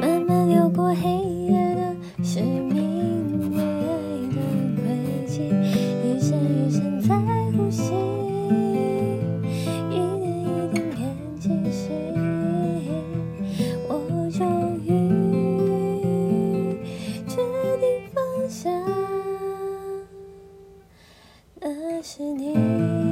慢慢流过黑夜的是明爱的轨迹，一闪一闪在呼吸，一点一点变清晰。我终于确定方向，那是你。